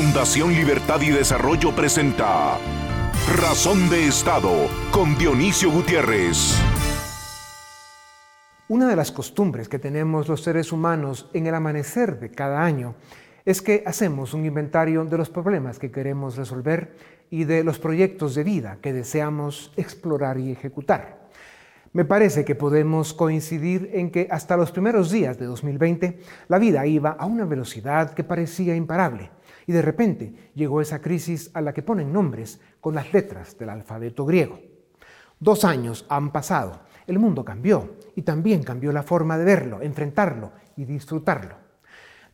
Fundación Libertad y Desarrollo presenta Razón de Estado con Dionisio Gutiérrez. Una de las costumbres que tenemos los seres humanos en el amanecer de cada año es que hacemos un inventario de los problemas que queremos resolver y de los proyectos de vida que deseamos explorar y ejecutar. Me parece que podemos coincidir en que hasta los primeros días de 2020 la vida iba a una velocidad que parecía imparable y de repente llegó esa crisis a la que ponen nombres con las letras del alfabeto griego. Dos años han pasado, el mundo cambió y también cambió la forma de verlo, enfrentarlo y disfrutarlo.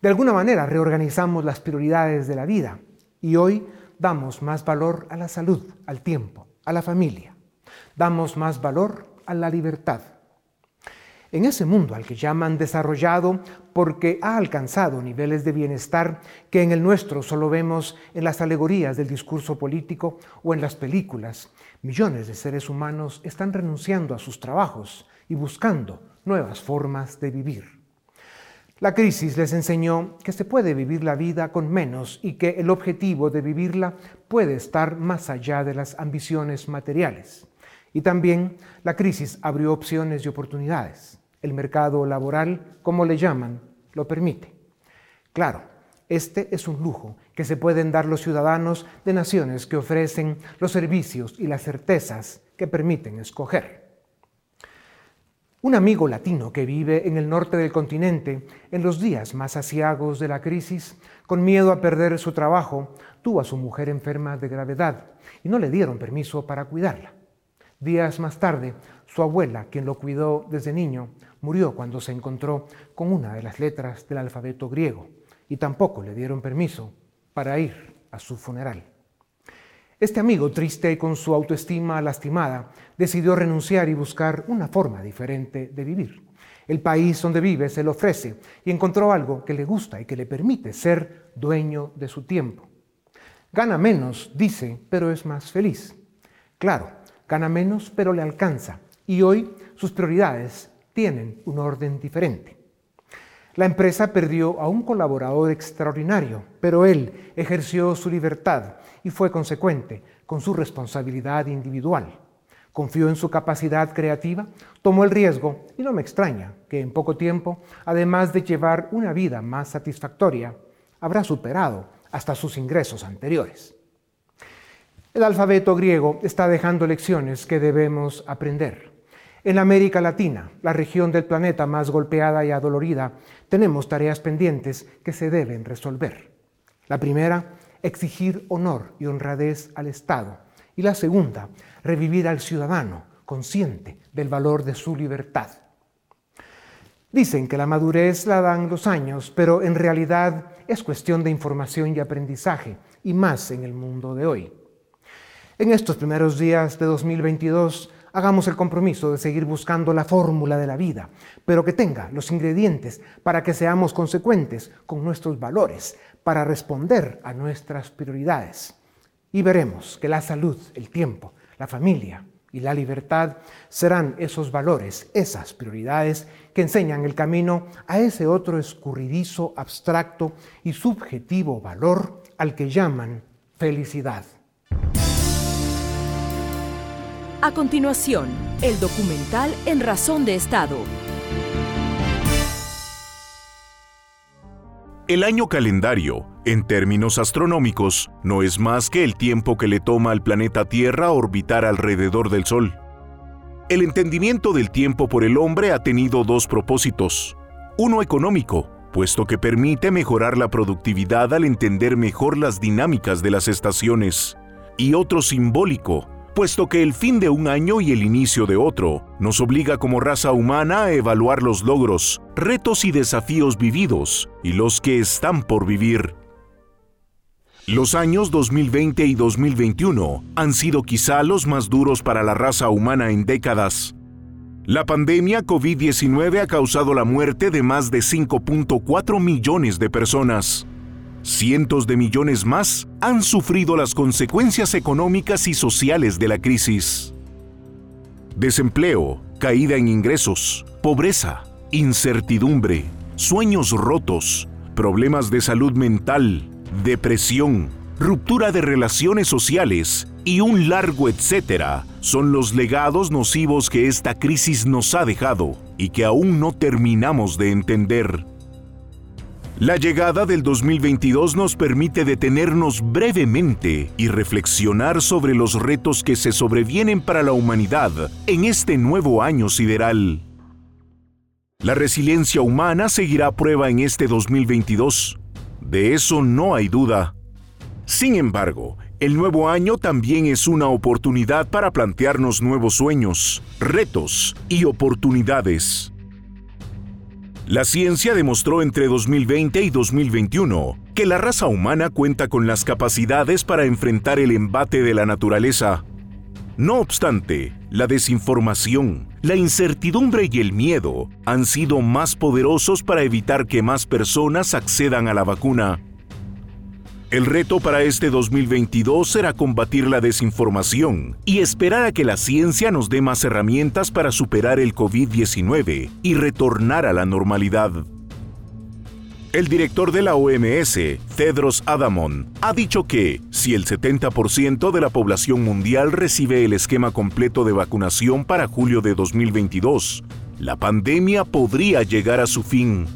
De alguna manera reorganizamos las prioridades de la vida y hoy damos más valor a la salud, al tiempo, a la familia. Damos más valor a la libertad. En ese mundo al que llaman desarrollado porque ha alcanzado niveles de bienestar que en el nuestro solo vemos en las alegorías del discurso político o en las películas, millones de seres humanos están renunciando a sus trabajos y buscando nuevas formas de vivir. La crisis les enseñó que se puede vivir la vida con menos y que el objetivo de vivirla puede estar más allá de las ambiciones materiales. Y también la crisis abrió opciones y oportunidades. El mercado laboral, como le llaman, lo permite. Claro, este es un lujo que se pueden dar los ciudadanos de naciones que ofrecen los servicios y las certezas que permiten escoger. Un amigo latino que vive en el norte del continente, en los días más asiagos de la crisis, con miedo a perder su trabajo, tuvo a su mujer enferma de gravedad y no le dieron permiso para cuidarla. Días más tarde, su abuela, quien lo cuidó desde niño, murió cuando se encontró con una de las letras del alfabeto griego y tampoco le dieron permiso para ir a su funeral. Este amigo, triste y con su autoestima lastimada, decidió renunciar y buscar una forma diferente de vivir. El país donde vive se le ofrece y encontró algo que le gusta y que le permite ser dueño de su tiempo. Gana menos, dice, pero es más feliz. Claro, gana menos pero le alcanza y hoy sus prioridades tienen un orden diferente. La empresa perdió a un colaborador extraordinario, pero él ejerció su libertad y fue consecuente con su responsabilidad individual. Confió en su capacidad creativa, tomó el riesgo y no me extraña que en poco tiempo, además de llevar una vida más satisfactoria, habrá superado hasta sus ingresos anteriores. El alfabeto griego está dejando lecciones que debemos aprender. En América Latina, la región del planeta más golpeada y adolorida, tenemos tareas pendientes que se deben resolver. La primera, exigir honor y honradez al Estado. Y la segunda, revivir al ciudadano consciente del valor de su libertad. Dicen que la madurez la dan los años, pero en realidad es cuestión de información y aprendizaje, y más en el mundo de hoy. En estos primeros días de 2022, hagamos el compromiso de seguir buscando la fórmula de la vida, pero que tenga los ingredientes para que seamos consecuentes con nuestros valores, para responder a nuestras prioridades. Y veremos que la salud, el tiempo, la familia y la libertad serán esos valores, esas prioridades que enseñan el camino a ese otro escurridizo, abstracto y subjetivo valor al que llaman felicidad. A continuación, el documental En Razón de Estado. El año calendario, en términos astronómicos, no es más que el tiempo que le toma al planeta Tierra orbitar alrededor del Sol. El entendimiento del tiempo por el hombre ha tenido dos propósitos. Uno económico, puesto que permite mejorar la productividad al entender mejor las dinámicas de las estaciones. Y otro simbólico, puesto que el fin de un año y el inicio de otro nos obliga como raza humana a evaluar los logros, retos y desafíos vividos y los que están por vivir. Los años 2020 y 2021 han sido quizá los más duros para la raza humana en décadas. La pandemia COVID-19 ha causado la muerte de más de 5.4 millones de personas cientos de millones más han sufrido las consecuencias económicas y sociales de la crisis. Desempleo, caída en ingresos, pobreza, incertidumbre, sueños rotos, problemas de salud mental, depresión, ruptura de relaciones sociales y un largo etcétera son los legados nocivos que esta crisis nos ha dejado y que aún no terminamos de entender. La llegada del 2022 nos permite detenernos brevemente y reflexionar sobre los retos que se sobrevienen para la humanidad en este nuevo año sideral. La resiliencia humana seguirá a prueba en este 2022. De eso no hay duda. Sin embargo, el nuevo año también es una oportunidad para plantearnos nuevos sueños, retos y oportunidades. La ciencia demostró entre 2020 y 2021 que la raza humana cuenta con las capacidades para enfrentar el embate de la naturaleza. No obstante, la desinformación, la incertidumbre y el miedo han sido más poderosos para evitar que más personas accedan a la vacuna. El reto para este 2022 será combatir la desinformación y esperar a que la ciencia nos dé más herramientas para superar el COVID-19 y retornar a la normalidad. El director de la OMS, Tedros Adamon, ha dicho que si el 70% de la población mundial recibe el esquema completo de vacunación para julio de 2022, la pandemia podría llegar a su fin.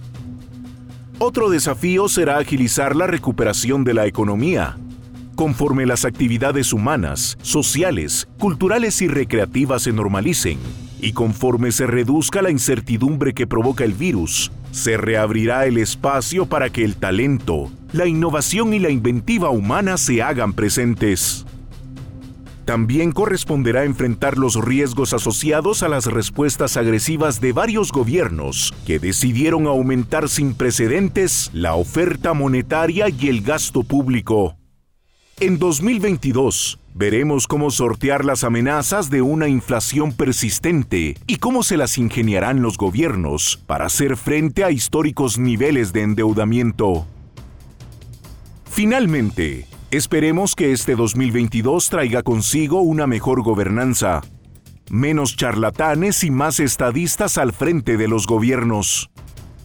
Otro desafío será agilizar la recuperación de la economía. Conforme las actividades humanas, sociales, culturales y recreativas se normalicen, y conforme se reduzca la incertidumbre que provoca el virus, se reabrirá el espacio para que el talento, la innovación y la inventiva humana se hagan presentes. También corresponderá enfrentar los riesgos asociados a las respuestas agresivas de varios gobiernos que decidieron aumentar sin precedentes la oferta monetaria y el gasto público. En 2022, veremos cómo sortear las amenazas de una inflación persistente y cómo se las ingeniarán los gobiernos para hacer frente a históricos niveles de endeudamiento. Finalmente, Esperemos que este 2022 traiga consigo una mejor gobernanza, menos charlatanes y más estadistas al frente de los gobiernos,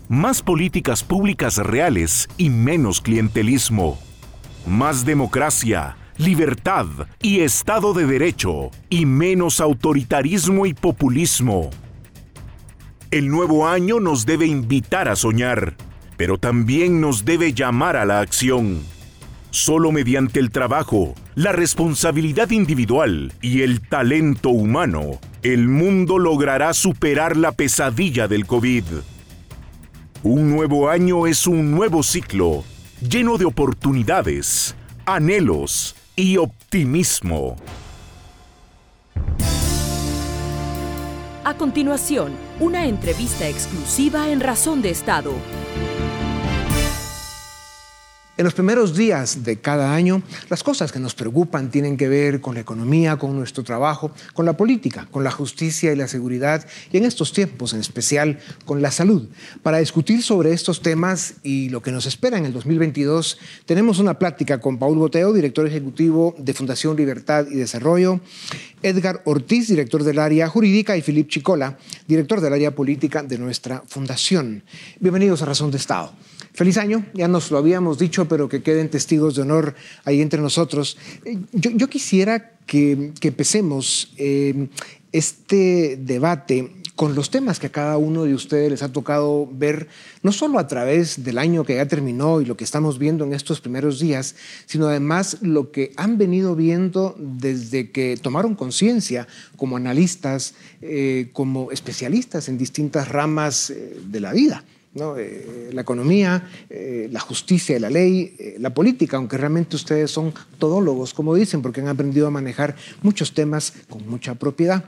más políticas públicas reales y menos clientelismo, más democracia, libertad y Estado de Derecho y menos autoritarismo y populismo. El nuevo año nos debe invitar a soñar, pero también nos debe llamar a la acción. Solo mediante el trabajo, la responsabilidad individual y el talento humano, el mundo logrará superar la pesadilla del COVID. Un nuevo año es un nuevo ciclo, lleno de oportunidades, anhelos y optimismo. A continuación, una entrevista exclusiva en Razón de Estado. En los primeros días de cada año, las cosas que nos preocupan tienen que ver con la economía, con nuestro trabajo, con la política, con la justicia y la seguridad, y en estos tiempos en especial con la salud. Para discutir sobre estos temas y lo que nos espera en el 2022, tenemos una plática con Paul Boteo, director ejecutivo de Fundación Libertad y Desarrollo, Edgar Ortiz, director del área jurídica, y Filip Chicola, director del área política de nuestra fundación. Bienvenidos a Razón de Estado. Feliz año, ya nos lo habíamos dicho, pero que queden testigos de honor ahí entre nosotros. Eh, yo, quisiera que, empecemos eh, este debate con los temas que a cada uno de ustedes les ha tocado ver, no solo a través del año que ya terminó y lo que estamos viendo en estos primeros días, sino además lo que han venido viendo desde que tomaron conciencia como analistas, eh, como especialistas en distintas ramas de la vida. Eh, la economía, eh, la justicia la ley, eh, la política, aunque realmente ustedes son todólogos, como dicen, porque han aprendido a manejar muchos temas con mucha propiedad.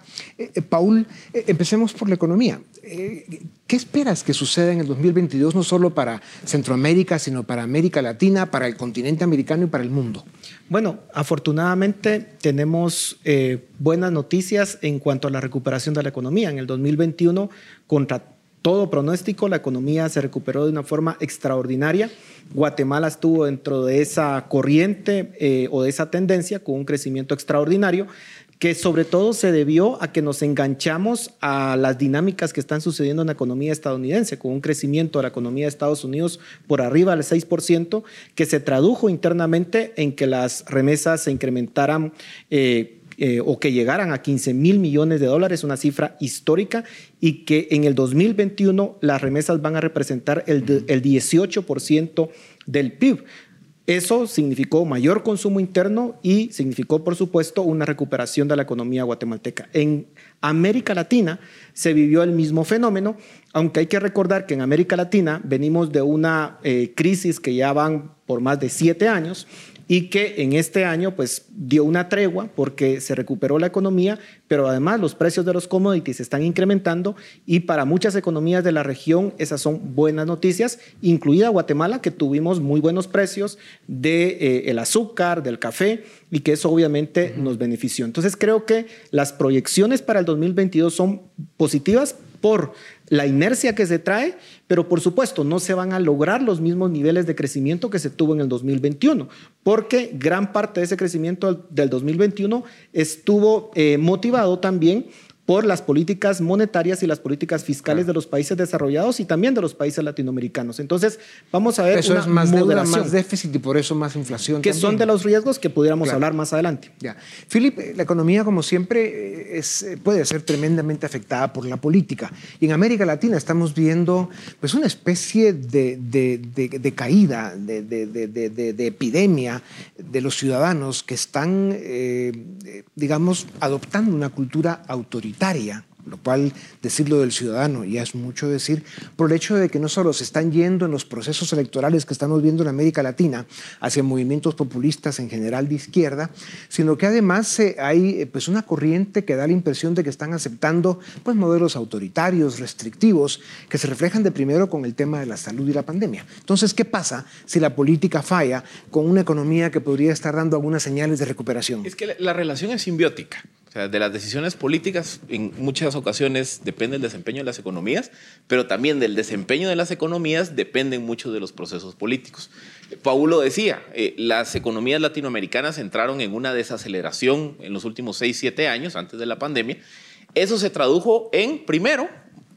Paul, empecemos por la economía. ¿Qué esperas que suceda en el 2022, no solo para Centroamérica, sino para América Latina, para el continente americano y para el mundo? Bueno, afortunadamente tenemos buenas noticias en cuanto a la recuperación de la economía. En el 2021, contra todo pronóstico, la economía se recuperó de una forma extraordinaria. Guatemala estuvo dentro de esa corriente eh, o de esa tendencia con un crecimiento extraordinario que sobre todo se debió a que nos enganchamos a las dinámicas que están sucediendo en la economía estadounidense, con un crecimiento de la economía de Estados Unidos por arriba del 6%, que se tradujo internamente en que las remesas se incrementaran. Eh, eh, o que llegaran a 15 mil millones de dólares, una cifra histórica, y que en el 2021 las remesas van a representar el, el 18% del PIB. Eso significó mayor consumo interno y significó, por supuesto, una recuperación de la economía guatemalteca. En América Latina se vivió el mismo fenómeno, aunque hay que recordar que en América Latina venimos de una eh, crisis que ya van por más de siete años y que en este año pues dio una tregua porque se recuperó la economía, pero además los precios de los commodities están incrementando y para muchas economías de la región esas son buenas noticias, incluida Guatemala que tuvimos muy buenos precios de eh, el azúcar, del café y que eso obviamente nos benefició. Entonces creo que las proyecciones para el 2022 son positivas por la inercia que se trae, pero por supuesto no se van a lograr los mismos niveles de crecimiento que se tuvo en el 2021, porque gran parte de ese crecimiento del 2021 estuvo eh, motivado también por las políticas monetarias y las políticas fiscales de los países desarrollados y también de los países latinoamericanos. Entonces, vamos a ver eso es más moderación. más déficit y por eso más inflación. Que son de los riesgos que pudiéramos hablar más adelante. Ya. Philip, la economía, como siempre, es, puede ser tremendamente afectada por la política. Y en América Latina estamos viendo pues, una especie de, de, de caída, de, epidemia de los ciudadanos que están, eh, digamos, adoptando una cultura autoritaria lo cual decirlo del ciudadano ya es mucho decir, por el hecho de que no solo se están yendo en los procesos electorales que estamos viendo en América Latina hacia movimientos populistas en general de izquierda, sino que además eh, hay eh, pues una corriente que da la impresión de que están aceptando pues modelos autoritarios, restrictivos, que se reflejan de primero con el tema de la salud y la pandemia. Entonces, ¿qué pasa si la política falla con una economía que podría estar dando algunas señales de recuperación? Es que la relación es simbiótica de las decisiones políticas en muchas ocasiones depende el desempeño de las economías, pero también del desempeño de las economías dependen muchos de los procesos políticos. Paulo decía, eh, las economías latinoamericanas entraron en una desaceleración en los últimos 6, 7 años antes de la pandemia. Eso se tradujo en, primero,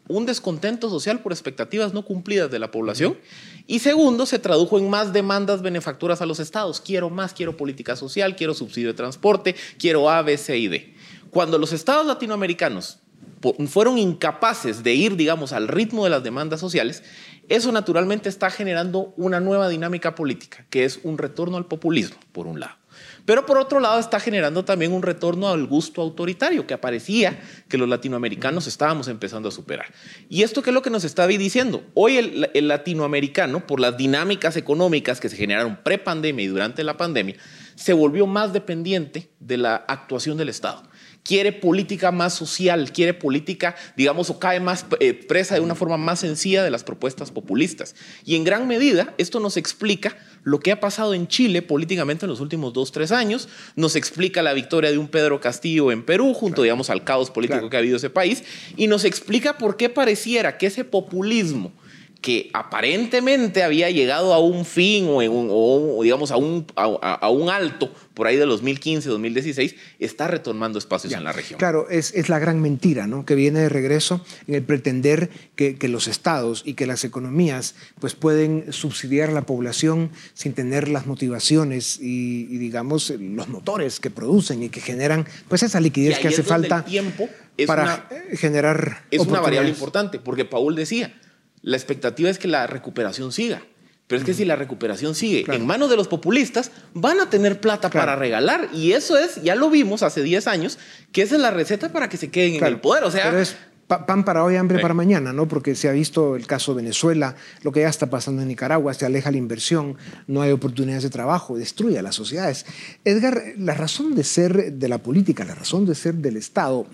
un descontento social por expectativas no cumplidas de la población. Y segundo, se tradujo en más demandas benefactoras a los estados. Quiero más, quiero política social, quiero subsidio de transporte, quiero A, B, C y D. Cuando los estados latinoamericanos fueron incapaces de ir, digamos, al ritmo de las demandas sociales, eso naturalmente está generando una nueva dinámica política, que es un retorno al populismo, por un lado. Pero por otro lado está generando también un retorno al gusto autoritario que aparecía que los latinoamericanos estábamos empezando a superar. Y esto qué es lo que nos está diciendo. Hoy el, el latinoamericano, por las dinámicas económicas que se generaron pre-pandemia y durante la pandemia, se volvió más dependiente de la actuación del Estado quiere política más social, quiere política, digamos, o cae más eh, presa de una forma más sencilla de las propuestas populistas. Y en gran medida esto nos explica lo que ha pasado en Chile políticamente en los últimos dos, tres años, nos explica la victoria de un Pedro Castillo en Perú, junto, digamos, al caos político que ha habido ese país, y nos explica por qué pareciera que ese populismo, que aparentemente había llegado a un fin o, digamos a un, a, un, alto por ahí de 2015, 2016, está retomando espacios en la región. Claro, es, es, la gran mentira ¿no? que viene de regreso en el pretender que, que, los estados y que las economías pues, pueden subsidiar a la población sin tener las motivaciones y, digamos los motores que producen y que generan pues esa liquidez que hace falta tiempo para generar... Es una variable importante, porque Paul decía, la expectativa es que la recuperación siga. Pero es que si la recuperación sigue en manos de los populistas, van a tener plata para regalar. Y eso es, ya lo vimos hace 10 años, que esa es la receta para que se queden en el poder. O sea, Pero es pan para hoy, hambre para mañana, ¿no? Porque se ha visto el caso de Venezuela, lo que ya está pasando en Nicaragua, se aleja la inversión, no hay oportunidades de trabajo, destruye a las sociedades. Edgar, la razón de ser de la política, la razón de ser del Estado,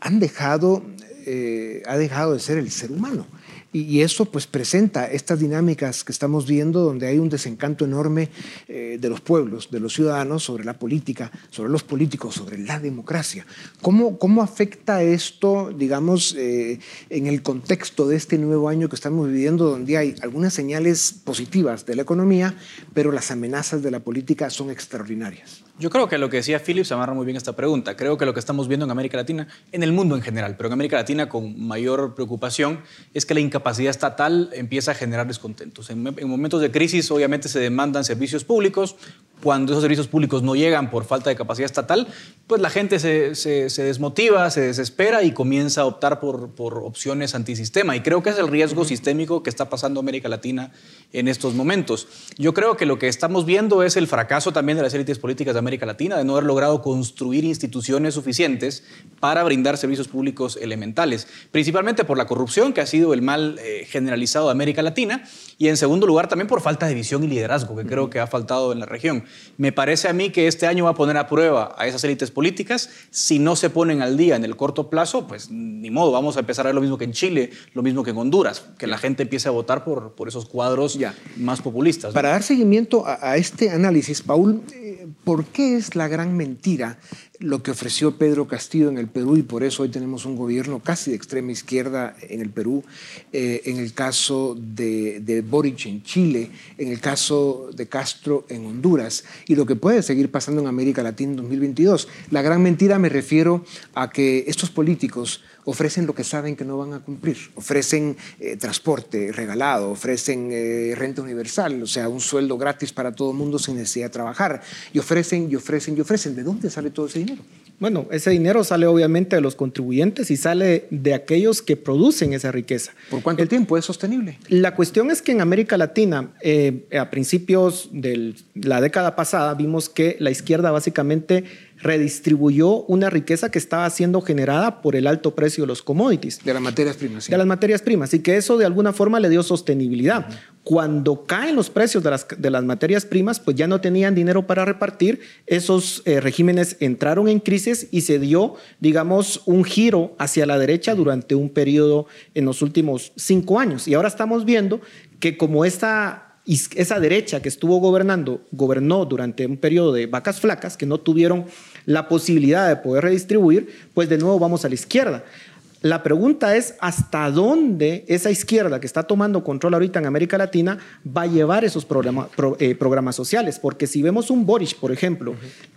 han dejado, eh, ha dejado de ser el ser humano. Y, eso pues presenta estas dinámicas que estamos viendo donde hay un desencanto enorme eh, de los pueblos, de los ciudadanos sobre la política, sobre los políticos, sobre la democracia. ¿Cómo, cómo afecta esto, digamos, eh, en el contexto de este nuevo año que estamos viviendo donde hay algunas señales positivas de la economía, pero las amenazas de la política son extraordinarias? Yo creo que lo que decía Phillips amarra muy bien esta pregunta. Creo que lo que estamos viendo en América Latina, en el mundo en general, pero en América Latina con mayor preocupación, es que la incapacidad estatal empieza a generar descontentos. En, en momentos de crisis, obviamente, se demandan servicios públicos. Cuando esos servicios públicos no llegan por falta de capacidad estatal, pues la gente se, se, se desmotiva, se desespera y comienza a optar por, por opciones antisistema. Y creo que es el riesgo sistémico que está pasando América Latina en estos momentos. Yo creo que lo que estamos viendo es el fracaso también de las élites políticas de América Latina de no haber logrado construir instituciones suficientes para brindar servicios públicos elementales, principalmente por la corrupción, que ha sido el mal eh, generalizado de América Latina, y en segundo lugar también por falta de visión y liderazgo, que creo que ha faltado en la región. Me parece a mí que este año va a poner a prueba a esas élites políticas. Si no se ponen al día en el corto plazo, pues ni modo, vamos a empezar a ver lo mismo que en Chile, lo mismo que en Honduras, que la gente empiece a votar por, por esos cuadros Ya. más populistas. ¿no? Para dar seguimiento a, a este análisis, Paul, eh, ¿por qué es la gran mentira lo que ofreció Pedro Castillo en el Perú y por eso hoy tenemos un gobierno casi de extrema izquierda en el Perú, eh, en el caso de, de Boric en Chile, en el caso de Castro en Honduras y lo que puede seguir pasando en América Latina en 2022? La gran mentira me refiero a que estos políticos ofrecen lo que saben que no van a cumplir. Ofrecen eh, transporte regalado, ofrecen eh, renta universal, o sea, un sueldo gratis para todo el mundo sin necesidad de trabajar. Y ofrecen, y ofrecen, y ofrecen. ¿De dónde sale todo ese dinero? Bueno, ese dinero sale obviamente de los contribuyentes y sale de aquellos que producen esa riqueza. ¿Por cuánto tiempo es sostenible? La cuestión es que en América Latina, eh, a principios de la década pasada, vimos que la izquierda básicamente redistribuyó una riqueza que estaba siendo generada por el alto precio de los commodities. De las materias primas. sí. de las materias primas y que eso de alguna forma le dio sostenibilidad. Cuando caen los precios de las, de las materias primas, pues ya no tenían dinero para repartir, esos eh, regímenes entraron en crisis y se dio, digamos, un giro hacia la derecha durante un periodo en los últimos cinco años. Y ahora estamos viendo que como esta esa derecha que estuvo gobernando, gobernó durante un periodo de vacas flacas, que no tuvieron la posibilidad de poder redistribuir, pues de nuevo vamos a la izquierda. La pregunta es hasta dónde esa izquierda que está tomando control ahorita en América Latina va a llevar esos programa- pro- eh, programas sociales. Porque si vemos un Boric, por ejemplo,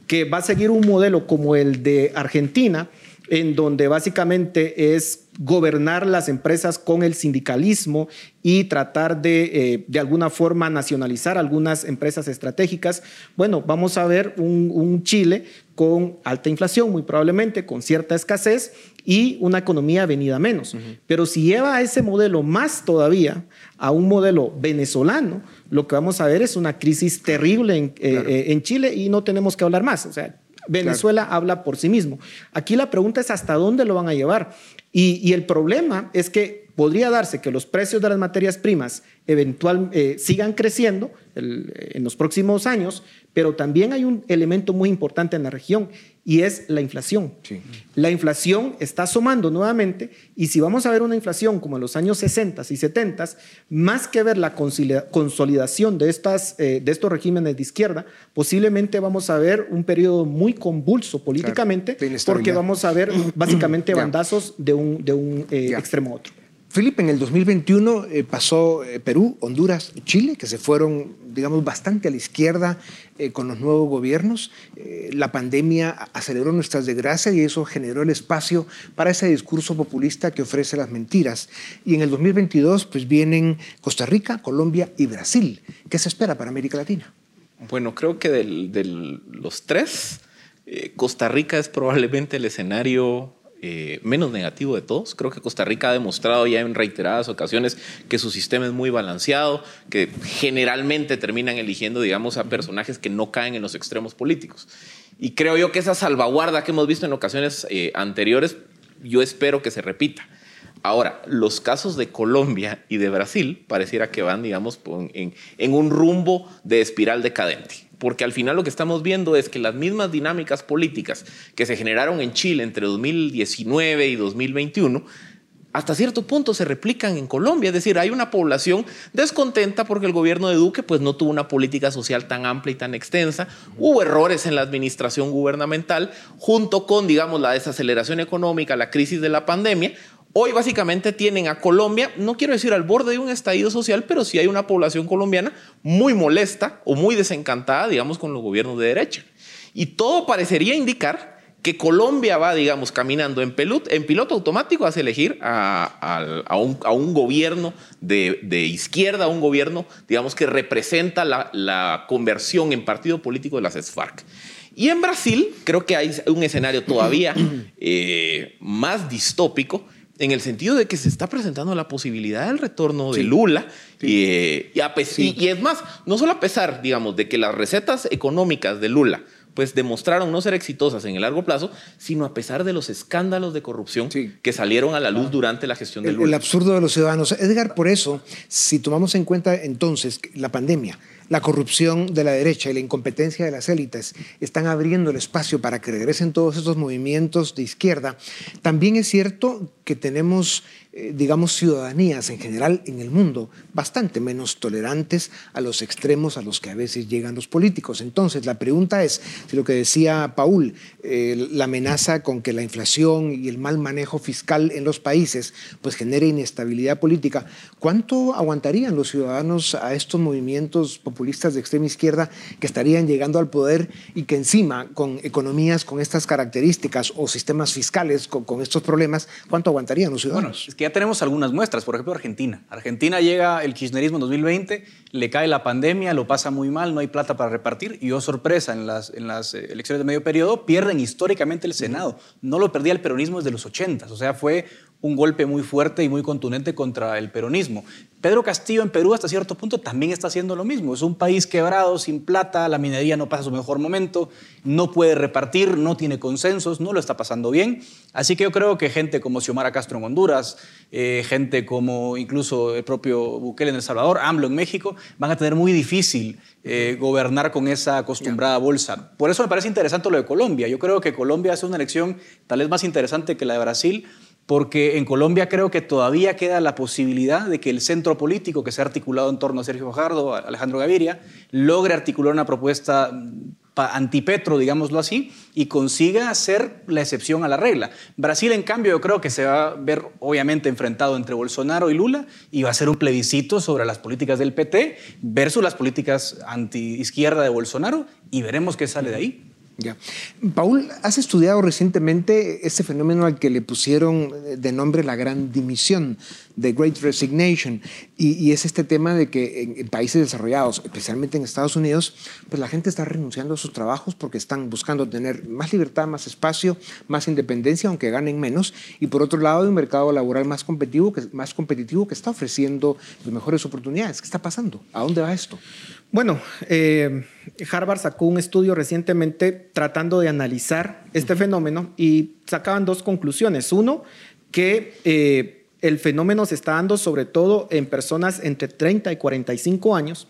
que va a seguir un modelo como el de Argentina, en donde básicamente es gobernar las empresas con el sindicalismo y tratar de, eh, de alguna forma, nacionalizar algunas empresas estratégicas. Bueno, vamos a ver un, un Chile con alta inflación, muy probablemente, con cierta escasez y una economía venida menos. Pero si lleva a ese modelo más todavía a un modelo venezolano, lo que vamos a ver es una crisis terrible en, eh, eh, en Chile y no tenemos que hablar más. O sea, Venezuela habla por sí mismo. Aquí la pregunta es hasta dónde lo van a llevar. Y, el problema es que podría darse que los precios de las materias primas eventual, eh, sigan creciendo en los próximos años, pero también hay un elemento muy importante en la región y es la inflación. Sí. La inflación está asomando nuevamente y si vamos a ver una inflación como en los años 60 y 70, más que ver la consolida- consolidación de, estas, eh, de estos regímenes de izquierda, posiblemente vamos a ver un periodo muy convulso políticamente porque vamos a ver básicamente bandazos de un, de un eh, extremo a otro. Felipe, en el 2021 eh, pasó eh, Perú, Honduras, Chile, que se fueron, digamos, bastante a la izquierda eh, con los nuevos gobiernos. La pandemia aceleró nuestras desgracias y eso generó el espacio para ese discurso populista que ofrece las mentiras. Y en el 2022, pues vienen Costa Rica, Colombia y Brasil. ¿Qué se espera para América Latina? Bueno, creo que de los tres, Costa Rica es probablemente el escenario eh, menos negativo de todos. Creo que Costa Rica ha demostrado ya en reiteradas ocasiones que su sistema es muy balanceado, que generalmente terminan eligiendo, digamos, a personajes que no caen en los extremos políticos. Y creo yo que esa salvaguarda que hemos visto en ocasiones eh, anteriores, yo espero que se repita. Ahora, los casos de Colombia y de Brasil pareciera que van, digamos, en, en un rumbo de espiral decadente. Porque al final lo que estamos viendo es que las mismas dinámicas políticas que se generaron en Chile entre 2019 y 2021 hasta cierto punto se replican en Colombia. Es decir, hay una población descontenta porque el gobierno de Duque pues, no tuvo una política social tan amplia y tan extensa. Hubo errores en la administración gubernamental, junto con, digamos, la desaceleración económica, la crisis de la pandemia. Hoy básicamente tienen a Colombia, no quiero decir al borde de un estallido social, pero sí hay una población colombiana muy molesta o muy desencantada, digamos, con los gobiernos de derecha. Y todo parecería indicar que Colombia va, digamos, caminando en, en piloto automático hacia elegir a, un, gobierno de, izquierda, un gobierno, digamos, que representa la, conversión en partido político de las FARC. Y en Brasil creo que hay un escenario todavía eh, más distópico en el sentido de que se está presentando la posibilidad del retorno de Lula. Y, y, es más, no solo a pesar, digamos, de que las recetas económicas de Lula pues demostraron no ser exitosas en el largo plazo, sino a pesar de los escándalos de corrupción que salieron a la luz durante la gestión de Lula. El absurdo de los ciudadanos. Edgar, por eso, si tomamos en cuenta entonces la pandemia, la corrupción de la derecha y la incompetencia de las élites están abriendo el espacio para que regresen todos estos movimientos de izquierda, también es cierto que tenemos eh, digamos, ciudadanías en general en el mundo bastante menos tolerantes a los extremos a los que a veces llegan los políticos. Entonces, la pregunta es, si lo que decía Paul, eh, la amenaza con que la inflación y el mal manejo fiscal en los países pues genere inestabilidad política, ¿cuánto aguantarían los ciudadanos a estos movimientos populistas de extrema izquierda que estarían llegando al poder y que encima con economías con estas características o sistemas fiscales con, con estos problemas, ¿cuánto aguantarían los ciudadanos? que ya tenemos algunas muestras, por ejemplo Argentina. Argentina llega el kirchnerismo en 2020, le cae la pandemia, lo pasa muy mal, no hay plata para repartir y, oh sorpresa, en las, en las eh, elecciones de medio periodo pierden históricamente el Senado. No lo perdía el peronismo desde los 80, o sea, fue un golpe muy fuerte y muy contundente contra el peronismo. Pedro Castillo en Perú hasta cierto punto también está haciendo lo mismo. Es un país quebrado, sin plata, la minería no pasa su mejor momento, no puede repartir, no tiene consensos, no lo está pasando bien. Así que yo creo que gente como Xiomara Castro en Honduras, eh, gente como incluso el propio Bukele en El Salvador, AMLO en México, van a tener muy difícil eh, gobernar con esa acostumbrada bolsa. Por eso me parece interesante lo de Colombia. Yo creo que Colombia hace una elección tal vez más interesante que la de Brasil porque en Colombia creo que todavía queda la posibilidad de que el centro político que se ha articulado en torno a Sergio Fajardo, Alejandro Gaviria, logre articular una propuesta mm, antipetro, digámoslo así, y consiga hacer la excepción a la regla. Brasil, en cambio, yo creo que se va a ver obviamente enfrentado entre Bolsonaro y Lula y va a ser un plebiscito sobre las políticas del PT versus las políticas anti-izquierda de Bolsonaro y veremos qué sale de ahí. Ya. Paul, has estudiado recientemente ese fenómeno al que le pusieron de nombre la gran dimisión, The Great Resignation, y, es este tema de que en, países desarrollados, especialmente en Estados Unidos, pues la gente está renunciando a sus trabajos porque están buscando tener más libertad, más espacio, más independencia, aunque ganen menos, y por otro lado hay un mercado laboral más competitivo que, más competitivo que está ofreciendo mejores oportunidades. ¿Qué está pasando? ¿A dónde va esto? Bueno, eh, Harvard sacó un estudio recientemente tratando de analizar este fenómeno y sacaban dos conclusiones. Uno, que eh, el fenómeno se está dando sobre todo en personas entre 30 y 45 años.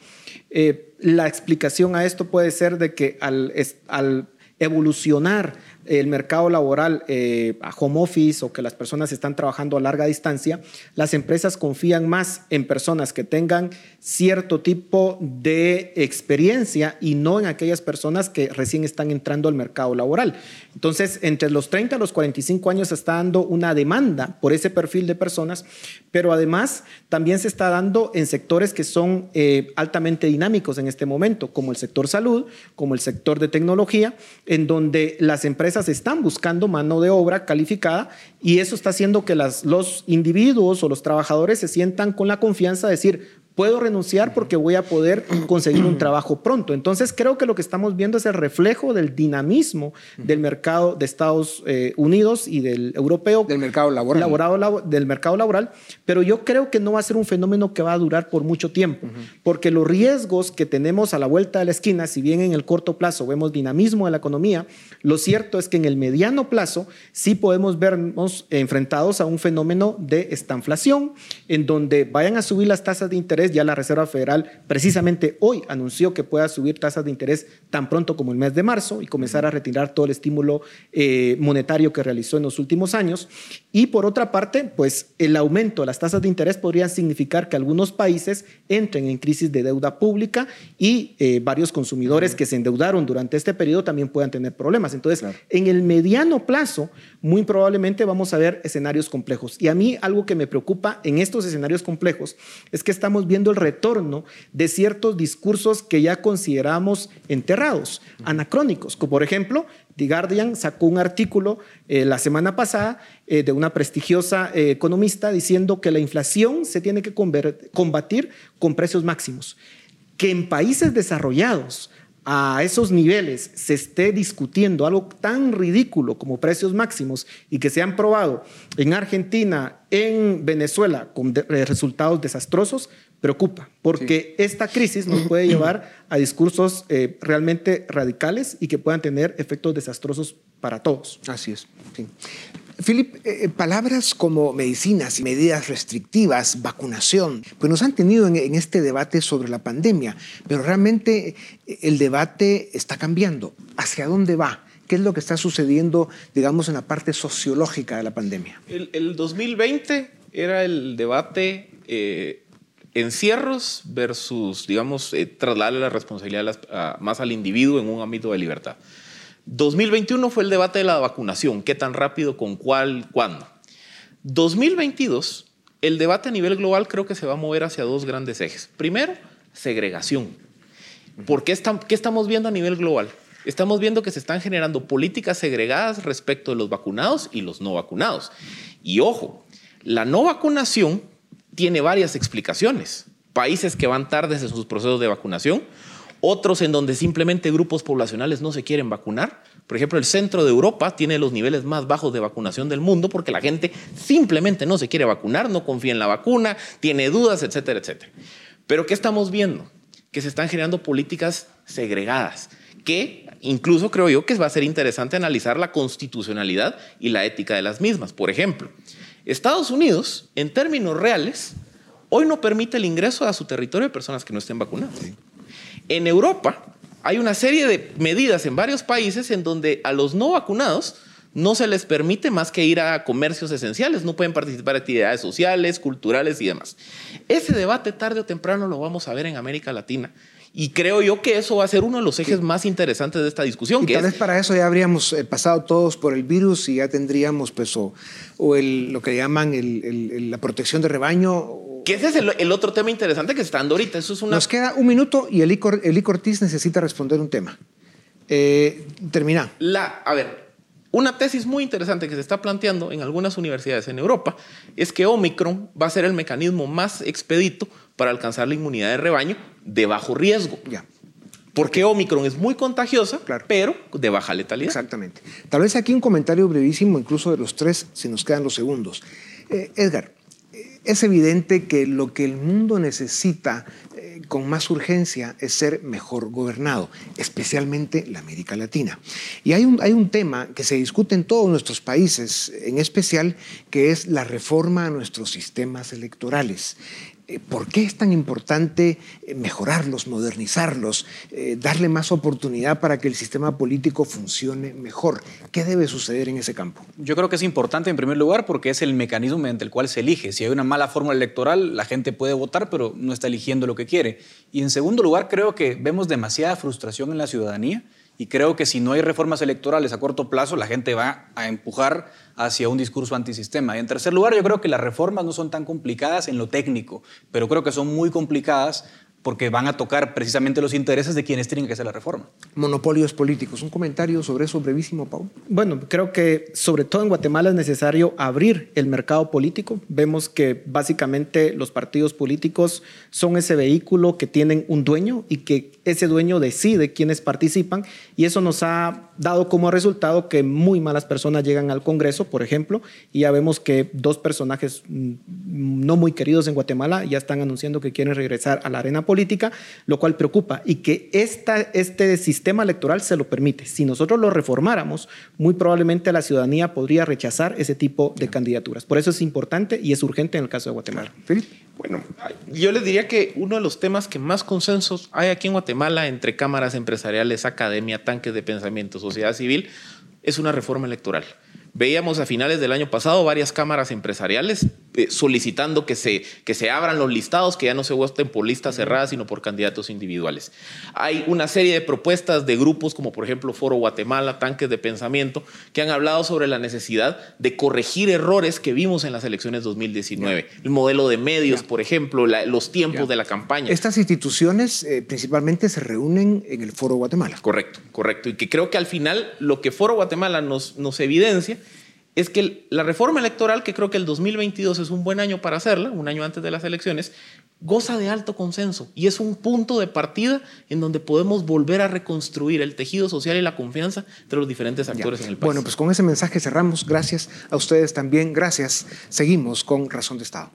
Eh, la explicación a esto puede ser de que al, al evolucionar el mercado laboral eh, a home office o que las personas están trabajando a larga distancia, las empresas confían más en personas que tengan cierto tipo de experiencia y no en aquellas personas que recién están entrando al mercado laboral. Entonces, entre los 30 a los 45 años se está dando una demanda por ese perfil de personas, pero además también se está dando en sectores que son eh, altamente dinámicos en este momento, como el sector salud, como el sector de tecnología, en donde las empresas están buscando mano de obra calificada y eso está haciendo que los individuos o los trabajadores se sientan con la confianza de decir, puedo renunciar porque voy a poder conseguir un trabajo pronto. Entonces creo que lo que estamos viendo es el reflejo del dinamismo del mercado de Estados eh, Unidos y del europeo. Del mercado laboral. del mercado laboral, pero yo creo que no va a ser un fenómeno que va a durar por mucho tiempo, porque los riesgos que tenemos a la vuelta de la esquina, si bien en el corto plazo vemos dinamismo de la economía, lo cierto es que en el mediano plazo sí podemos vernos enfrentados a un fenómeno de estanflación, en donde vayan a subir las tasas de interés ya la Reserva Federal precisamente hoy anunció que pueda subir tasas de interés tan pronto como el mes de marzo y comenzar a retirar todo el estímulo eh, monetario que realizó en los últimos años. Y por otra parte, pues el aumento de las tasas de interés podría significar que algunos países entren en crisis de deuda pública y eh, varios consumidores que se endeudaron durante este periodo también puedan tener problemas. Entonces, en el mediano plazo, muy probablemente vamos a ver escenarios complejos. Y a mí algo que me preocupa en estos escenarios complejos es que estamos viendo viendo el retorno de ciertos discursos que ya consideramos enterrados, anacrónicos, como por ejemplo, The Guardian sacó un artículo eh, la semana pasada eh, de una prestigiosa eh, economista diciendo que la inflación se tiene que combatir con precios máximos. Que en países desarrollados a esos niveles se esté discutiendo algo tan ridículo como precios máximos y que se han probado en Argentina, en Venezuela, con resultados desastrosos, preocupa, porque esta crisis nos puede llevar a discursos eh, realmente radicales y que puedan tener efectos desastrosos para todos. Así es. Sí. Philip, eh, eh, palabras como medicinas y medidas restrictivas, vacunación, pues nos han tenido en, en, este debate sobre la pandemia, pero realmente el debate está cambiando. ¿Hacia dónde va? ¿Qué es lo que está sucediendo, digamos, en la parte sociológica de la pandemia? El, el 2020 era el debate encierros versus, digamos, eh, trasladarle la responsabilidad más al individuo en un ámbito de libertad. 2021 fue el debate de la vacunación, qué tan rápido, con cuál, cuándo. 2022, el debate a nivel global creo que se va a mover hacia dos grandes ejes. Primero, segregación. ¿Por qué, qué estamos viendo a nivel global? Estamos viendo que se están generando políticas segregadas respecto de los vacunados y los no vacunados. Y ojo, la no vacunación tiene varias explicaciones. Países que van tardes en sus procesos de vacunación, otros en donde simplemente grupos poblacionales no se quieren vacunar. Por ejemplo, el centro de Europa tiene los niveles más bajos de vacunación del mundo porque la gente simplemente no se quiere vacunar, no confía en la vacuna, tiene dudas, etcétera, etcétera. Pero ¿qué estamos viendo? Que se están generando políticas segregadas, que incluso creo yo que va a ser interesante analizar la constitucionalidad y la ética de las mismas. Por ejemplo, Estados Unidos, en términos reales, hoy no permite el ingreso a su territorio de personas que no estén vacunadas. En Europa hay una serie de medidas en varios países en donde a los no vacunados no se les permite más que ir a comercios esenciales, no pueden participar en actividades sociales, culturales y demás. Ese debate tarde o temprano lo vamos a ver en América Latina y creo yo que eso va a ser uno de los ejes más interesantes de esta discusión. Y tal vez para eso ya habríamos eh, pasado todos por el virus y ya tendríamos pues o, el, lo que llaman la protección de rebaño. Que ese es el, otro tema interesante que está dando ahorita. Eso es una... Nos queda un minuto y el Eli Cortiz necesita responder un tema. Eh, termina. La, a ver, una tesis muy interesante que se está planteando en algunas universidades en Europa es que Omicron va a ser el mecanismo más expedito para alcanzar la inmunidad de rebaño de bajo riesgo. Ya. Porque Omicron es muy contagiosa, pero de baja letalidad. Exactamente. Tal vez aquí un comentario brevísimo, incluso de los tres, si nos quedan los segundos. Eh, Edgar, es evidente que lo que el mundo necesita eh, con más urgencia es ser mejor gobernado, especialmente la América Latina. Y hay un, hay un tema que se discute en todos nuestros países, en especial, que es la reforma a nuestros sistemas electorales. Eh, ¿Por qué es tan importante eh, mejorarlos, modernizarlos, eh, darle más oportunidad para que el sistema político funcione mejor? ¿Qué debe suceder en ese campo? Yo creo que es importante en primer lugar porque es el mecanismo mediante el cual se elige. Si hay una mala fórmula electoral, la gente puede votar, pero no está eligiendo lo que quiere. Y en segundo lugar, creo que vemos demasiada frustración en la ciudadanía y creo que si no hay reformas electorales a corto plazo, la gente va a empujar hacia un discurso antisistema. Y en tercer lugar, yo creo que las reformas no son tan complicadas en lo técnico, pero creo que son muy complicadas porque van a tocar precisamente los intereses de quienes tienen que hacer la reforma. Monopolios políticos. ¿Un comentario sobre eso brevísimo, Pau? Bueno, creo que sobre todo en Guatemala es necesario abrir el mercado político. Vemos que básicamente los partidos políticos son ese vehículo que tienen un dueño y que ese dueño decide quiénes participan y eso nos ha dado como resultado que muy malas personas llegan al Congreso, por ejemplo, y ya vemos que dos personajes mm, no muy queridos en Guatemala ya están anunciando que quieren regresar a la arena política, lo cual preocupa y que esta, este sistema electoral se lo permite. Si nosotros lo reformáramos, muy probablemente la ciudadanía podría rechazar ese tipo de candidaturas. Por eso es importante y es urgente en el caso de Guatemala. Bueno, yo les diría que uno de los temas que más consensos hay aquí en Guatemala entre cámaras empresariales, academia, tanques de pensamiento, sociedad civil, es una reforma electoral. Veíamos a finales del año pasado varias cámaras empresariales eh, solicitando que se, que se abran los listados, que ya no se voten por listas cerradas, sino por candidatos individuales. Hay una serie de propuestas de grupos como por ejemplo Foro Guatemala, Tanques de Pensamiento, que han hablado sobre la necesidad de corregir errores que vimos en las elecciones 2019. El modelo de medios, por ejemplo, los tiempos de la campaña. Estas instituciones eh, principalmente se reúnen en el Foro Guatemala. Correcto, correcto. Y que creo que al final lo que Foro Guatemala nos, nos evidencia es que la reforma electoral, que creo que el 2022 es un buen año para hacerla, un año antes de las elecciones, goza de alto consenso y es un punto de partida en donde podemos volver a reconstruir el tejido social y la confianza entre los diferentes actores en el país. Bueno, pues con ese mensaje cerramos. Gracias a ustedes también. Gracias. Seguimos con Razón de Estado.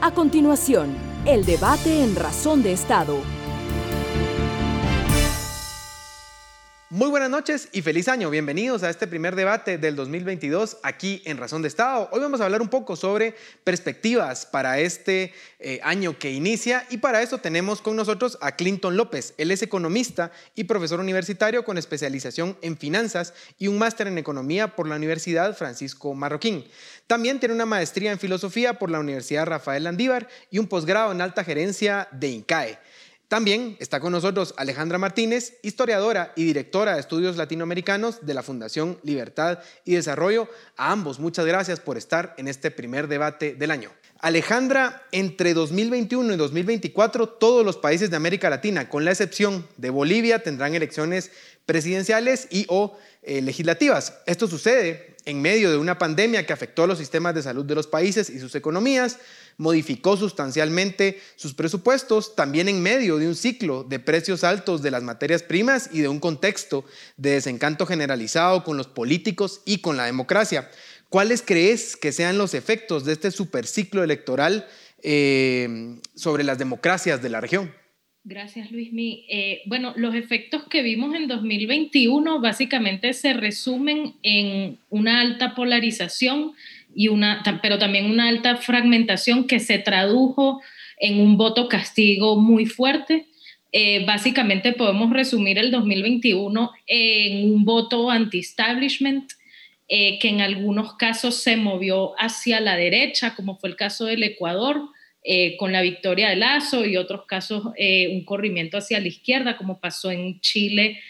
A continuación, el debate en Razón de Estado Muy buenas noches y feliz año. Bienvenidos a este primer debate del 2022 aquí en Razón de Estado. Hoy vamos a hablar un poco sobre perspectivas para este eh, año que inicia y para eso tenemos con nosotros a Clinton López. Él es economista y profesor universitario con especialización en finanzas y un máster en economía por la Universidad Francisco Marroquín. También tiene una maestría en filosofía por la Universidad Rafael Landívar y un posgrado en alta gerencia de INCAE. También está con nosotros Alejandra Martínez, historiadora y directora de estudios latinoamericanos de la Fundación Libertad y Desarrollo. A ambos, muchas gracias por estar en este primer debate del año. Alejandra, entre 2021 y 2024, todos los países de América Latina, con la excepción de Bolivia, tendrán elecciones presidenciales y o eh, legislativas. Esto sucede en medio de una pandemia que afectó a los sistemas de salud de los países y sus economías, modificó sustancialmente sus presupuestos, también en medio de un ciclo de precios altos de las materias primas y de un contexto de desencanto generalizado con los políticos y con la democracia. ¿Cuáles crees que sean los efectos de este superciclo electoral eh, sobre las democracias de la región? Gracias, Luismi. Eh, bueno, los efectos que vimos en 2021 básicamente se resumen en una alta polarización y una, pero también una alta fragmentación que se tradujo en un voto castigo muy fuerte. Eh, básicamente podemos resumir el 2021 en un voto anti-establishment eh, que en algunos casos se movió hacia la derecha, como fue el caso del Ecuador, eh, con la victoria de Lazo y otros casos un corrimiento hacia la izquierda, como pasó en Chile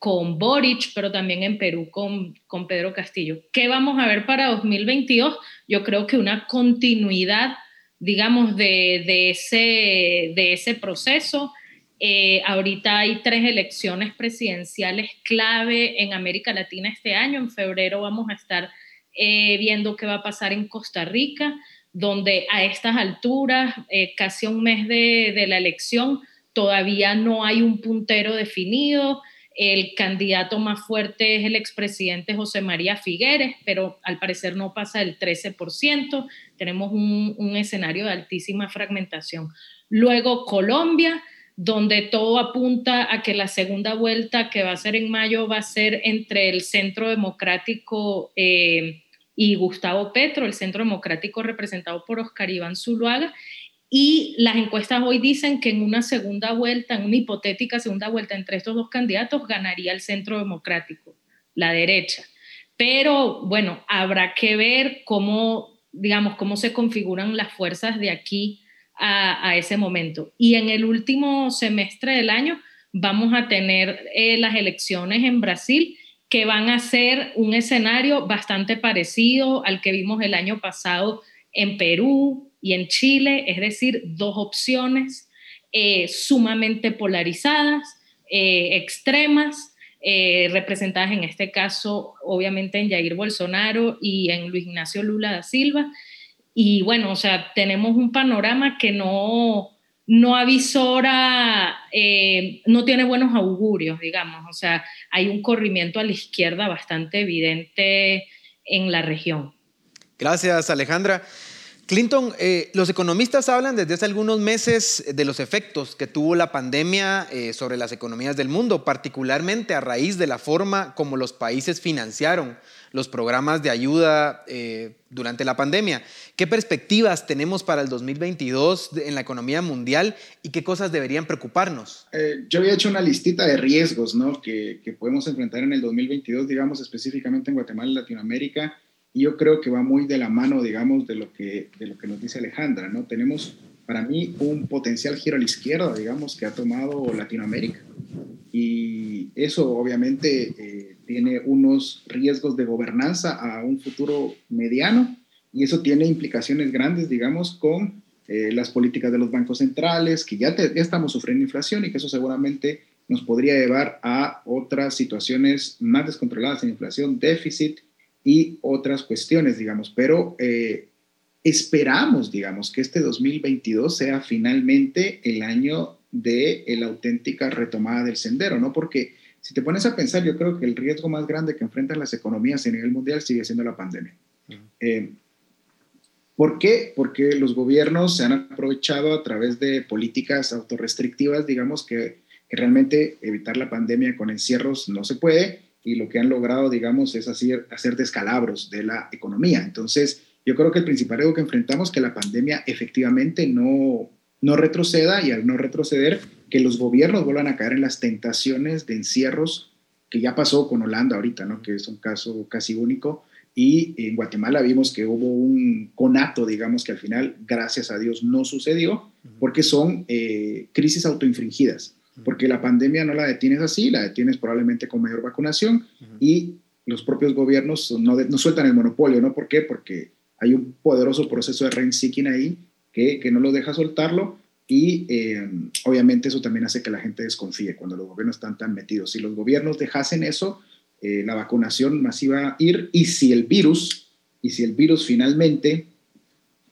con Boric, pero también en Perú con, con Pedro Castillo. ¿Qué vamos a ver para 2022? Yo creo que una continuidad, digamos, de, de ese, de ese proceso. Eh, ahorita hay tres elecciones presidenciales clave en América Latina este año. En febrero vamos a estar eh, viendo qué va a pasar en Costa Rica, donde a estas alturas, eh, casi un mes de, de la elección, todavía no hay un puntero definido. El candidato más fuerte es el expresidente José María Figueres, pero al parecer no pasa del 13%. Tenemos un, escenario de altísima fragmentación. Luego Colombia, donde todo apunta a que la segunda vuelta que va a ser en mayo va a ser entre el Centro Democrático eh, y Gustavo Petro, el Centro Democrático representado por Oscar Iván Zuluaga, y las encuestas hoy dicen que en una segunda vuelta, en una hipotética segunda vuelta entre estos dos candidatos, ganaría el centro democrático, la derecha. Pero bueno, habrá que ver cómo, digamos, cómo se configuran las fuerzas de aquí a, ese momento. Y en el último semestre del año vamos a tener eh, las elecciones en Brasil que van a ser un escenario bastante parecido al que vimos el año pasado en Perú, y en Chile, es decir, dos opciones eh, sumamente polarizadas, eh, extremas, eh, representadas en este caso obviamente en Jair Bolsonaro y en Luis Ignacio Lula da Silva. Y bueno, o sea, tenemos un panorama que no, no avisora, no tiene buenos augurios, digamos. O sea, hay un corrimiento a la izquierda bastante evidente en la región. Gracias, Alejandra. Clinton, eh, los economistas hablan desde hace algunos meses de los efectos que tuvo la pandemia eh, sobre las economías del mundo, particularmente a raíz de la forma como los países financiaron los programas de ayuda eh, durante la pandemia. ¿Qué perspectivas tenemos para el 2022 en la economía mundial y qué cosas deberían preocuparnos? yo había hecho una listita de riesgos ¿no? que, que podemos enfrentar en el 2022, digamos específicamente en Guatemala y Latinoamérica y yo creo que va muy de la mano, digamos, de lo que, de lo que nos dice Alejandra, ¿no? Tenemos para mí un potencial giro a la izquierda, digamos, que ha tomado Latinoamérica. Y eso obviamente eh, tiene unos riesgos de gobernanza a un futuro mediano y eso tiene implicaciones grandes, digamos, con eh, las políticas de los bancos centrales, que ya, ya estamos sufriendo inflación y que eso seguramente nos podría llevar a otras situaciones más descontroladas en inflación, déficit y otras cuestiones, digamos. Pero eh, esperamos, digamos, que este 2022 sea finalmente el año de la auténtica retomada del sendero, ¿no? Porque si te pones a pensar, yo creo que el riesgo más grande que enfrentan las economías a nivel mundial sigue siendo la pandemia. Eh, ¿Por qué? Porque los gobiernos se han aprovechado a través de políticas autorrestrictivas, digamos, que, que realmente evitar la pandemia con encierros no se puede y lo que han logrado, digamos, es hacer, hacer descalabros de la economía. Entonces, yo creo que el principal riesgo que enfrentamos es que la pandemia efectivamente no, no retroceda y al no retroceder, que los gobiernos vuelvan a caer en las tentaciones de encierros que ya pasó con Holanda ahorita, ¿no? que es un caso casi único. Y en Guatemala vimos que hubo un conato, digamos, que al final, gracias a Dios, no sucedió, porque son eh, crisis autoinfringidas, porque la pandemia no la detienes así, la detienes probablemente con mayor vacunación y los propios gobiernos no, no sueltan el monopolio, ¿no? ¿Por qué? Porque hay un poderoso proceso de rent seeking ahí que, que no lo deja soltarlo y eh, obviamente eso también hace que la gente desconfíe cuando los gobiernos están tan metidos. Si los gobiernos dejasen eso, eh, la vacunación masiva a ir y si el virus, y si el virus finalmente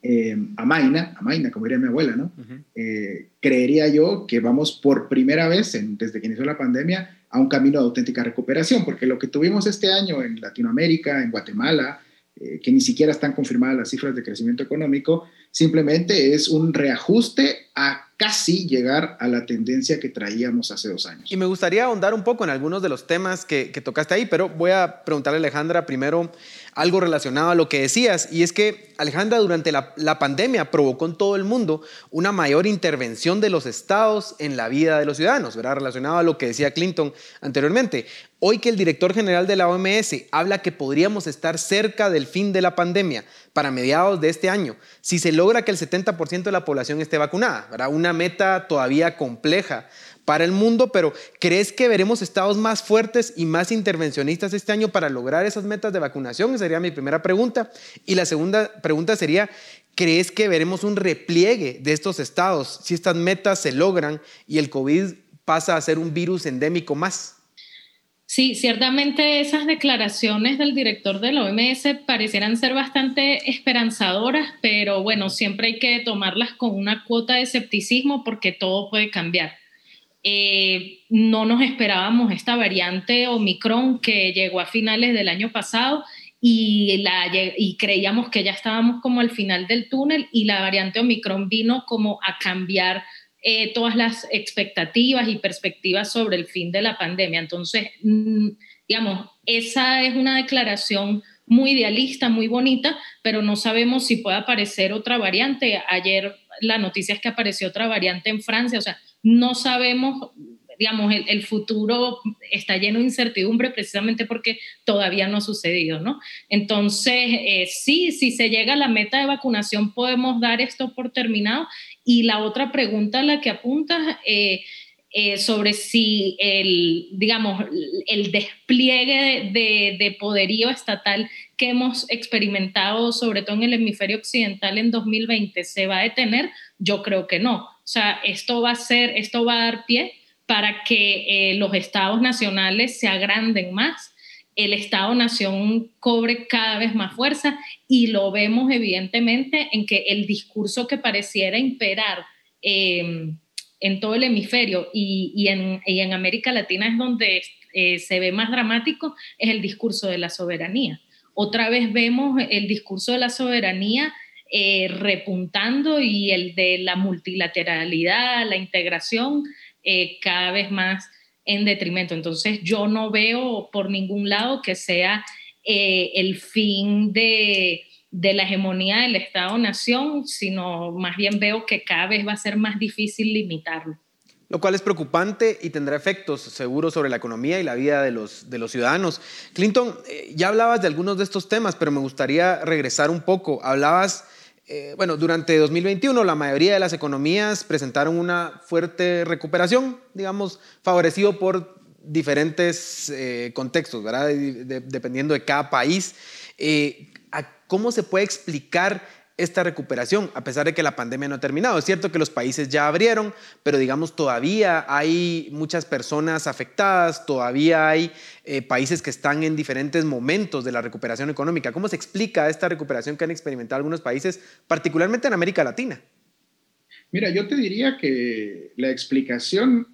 eh, amaina, amaina, como diría mi abuela, ¿no? Eh, creería yo que vamos por primera vez en, desde que inició la pandemia a un camino de auténtica recuperación, porque lo que tuvimos este año en Latinoamérica, en Guatemala, eh, que ni siquiera están confirmadas las cifras de crecimiento económico, simplemente es un reajuste a casi llegar a la tendencia que traíamos hace dos años. Y me gustaría ahondar un poco en algunos de los temas que, que tocaste ahí, pero voy a preguntarle a Alejandra primero algo relacionado a lo que decías, y es que Alejandra durante la, pandemia provocó en todo el mundo una mayor intervención de los estados en la vida de los ciudadanos, ¿verdad? Relacionado a lo que decía Clinton anteriormente. Hoy que el director general de la OMS habla que podríamos estar cerca del fin de la pandemia para mediados de este año, si se logra que el 70% de la población esté vacunada, ¿verdad? Una meta todavía compleja para el mundo, pero ¿crees que veremos estados más fuertes y más intervencionistas este año para lograr esas metas de vacunación? Esa sería mi primera pregunta. Y la segunda pregunta sería, ¿crees que veremos un repliegue de estos estados si estas metas se logran y el COVID pasa a ser un virus endémico más? Sí, ciertamente esas declaraciones del director de la OMS parecieran ser bastante esperanzadoras, pero bueno, siempre hay que tomarlas con una cuota de escepticismo porque todo puede cambiar. Eh, no nos esperábamos esta variante Omicron que llegó a finales del año pasado y, la, y creíamos que ya estábamos como al final del túnel y la variante Omicron vino como a cambiar eh, todas las expectativas y perspectivas sobre el fin de la pandemia. Entonces, mm, digamos, esa es una declaración muy idealista, muy bonita, pero no sabemos si puede aparecer otra variante. Ayer la noticia es que apareció otra variante en Francia, o sea, no sabemos, digamos, el, futuro está lleno de incertidumbre precisamente porque todavía no ha sucedido, ¿no? Entonces, eh, sí, si se llega a la meta de vacunación, podemos dar esto por terminado. Y la otra pregunta a la que apuntas... Eh, eh, sobre si el, digamos, el despliegue de, de, poderío estatal que hemos experimentado, sobre todo en el hemisferio occidental en 2020, se va a detener, yo creo que no. O sea, esto va a ser, esto va a dar pie para que eh, los estados nacionales se agranden más, el Estado-Nación cobre cada vez más fuerza y lo vemos evidentemente en que el discurso que pareciera imperar eh, en todo el hemisferio y, y, en, y, en, América Latina es donde eh, se ve más dramático, es el discurso de la soberanía. Otra vez vemos el discurso de la soberanía eh, repuntando y el de la multilateralidad, la integración, cada vez más en detrimento. Entonces yo no veo por ningún lado que sea eh, el fin de, de la hegemonía del Estado-Nación, sino más bien veo que cada vez va a ser más difícil limitarlo. lo cual es preocupante y tendrá efectos seguros sobre la economía y la vida de los, de los ciudadanos. Clinton, eh, ya hablabas de algunos de estos temas, pero me gustaría regresar un poco. Hablabas, eh, bueno, durante 2021 la mayoría de las economías presentaron una fuerte recuperación, digamos, favorecido por diferentes eh, contextos, ¿verdad? dependiendo de cada país. ¿Cómo se puede explicar esta recuperación, a pesar de que la pandemia no ha terminado. Es cierto que los países ya abrieron, pero digamos todavía hay muchas personas afectadas, todavía hay eh, países que están en diferentes momentos de la recuperación económica. ¿Cómo se explica esta recuperación que han experimentado algunos países, particularmente en América Latina? Mira, yo te diría que la explicación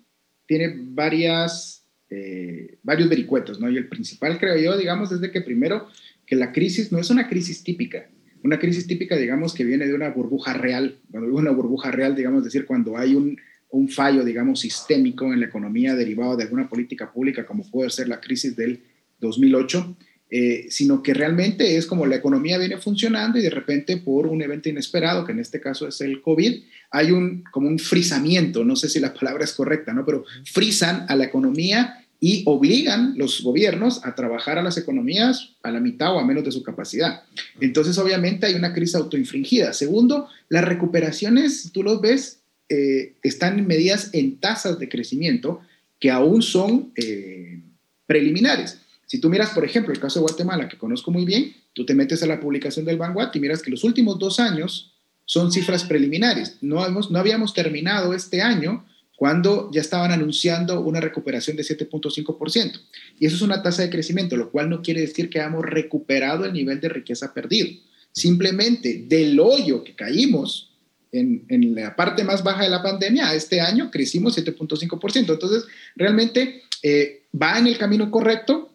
tiene varias, eh, varios vericuetos, ¿no? Y el principal, creo yo, digamos, es de que primero, que la crisis no es una crisis típica una crisis típica, digamos, que viene de una burbuja real. Cuando digo una burbuja real, digamos, decir, cuando hay un, un fallo, digamos, sistémico en la economía derivado de alguna política pública, como puede ser la crisis del 2008, eh, sino que realmente es como la economía viene funcionando y de repente por un evento inesperado, que en este caso es el COVID, hay un como un frisamiento, no sé si la palabra es correcta, ¿no? Pero frisan a la economía y obligan los gobiernos a trabajar a las economías a la mitad o a menos de su capacidad. Entonces, obviamente, hay una crisis autoinfringida. Segundo, las recuperaciones, tú los ves, eh, están medidas en tasas de crecimiento que aún son eh, preliminares. Si tú miras, por ejemplo, el caso de Guatemala, que conozco muy bien, tú te metes a la publicación del Vanguard y miras que los últimos dos años son cifras preliminares. No, hemos, no habíamos terminado este año cuando ya estaban anunciando una recuperación de 7.5%. Y eso es una tasa de crecimiento, lo cual no quiere decir que hayamos recuperado el nivel de riqueza perdido. Simplemente del hoyo que caímos en, la parte más baja de la pandemia, a este año crecimos 7.5%. Entonces, realmente eh, va en el camino correcto.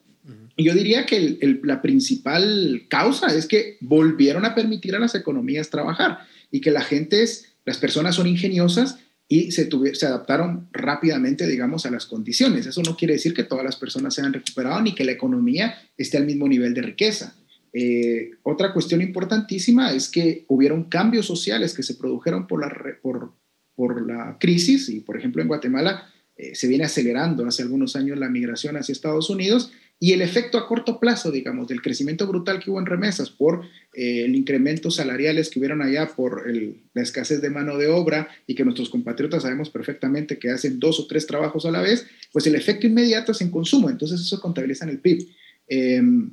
Y yo diría que la principal causa es que volvieron a permitir a las economías trabajar y que la gente es, las personas son ingeniosas y se, se adaptaron rápidamente, digamos, a las condiciones. Eso no quiere decir que todas las personas se hayan recuperado ni que la economía esté al mismo nivel de riqueza. Eh, otra cuestión importantísima es que hubieron cambios sociales que se produjeron por la, por, por la crisis y, por ejemplo, en Guatemala eh, se viene acelerando hace algunos años la migración hacia Estados Unidos y el efecto a corto plazo, digamos, del crecimiento brutal que hubo en remesas por eh, el incremento salariales que hubieron allá, por la escasez de mano de obra y que nuestros compatriotas sabemos perfectamente que hacen dos o tres trabajos a la vez, pues el efecto inmediato es en consumo, entonces eso contabiliza en el PIB. Em,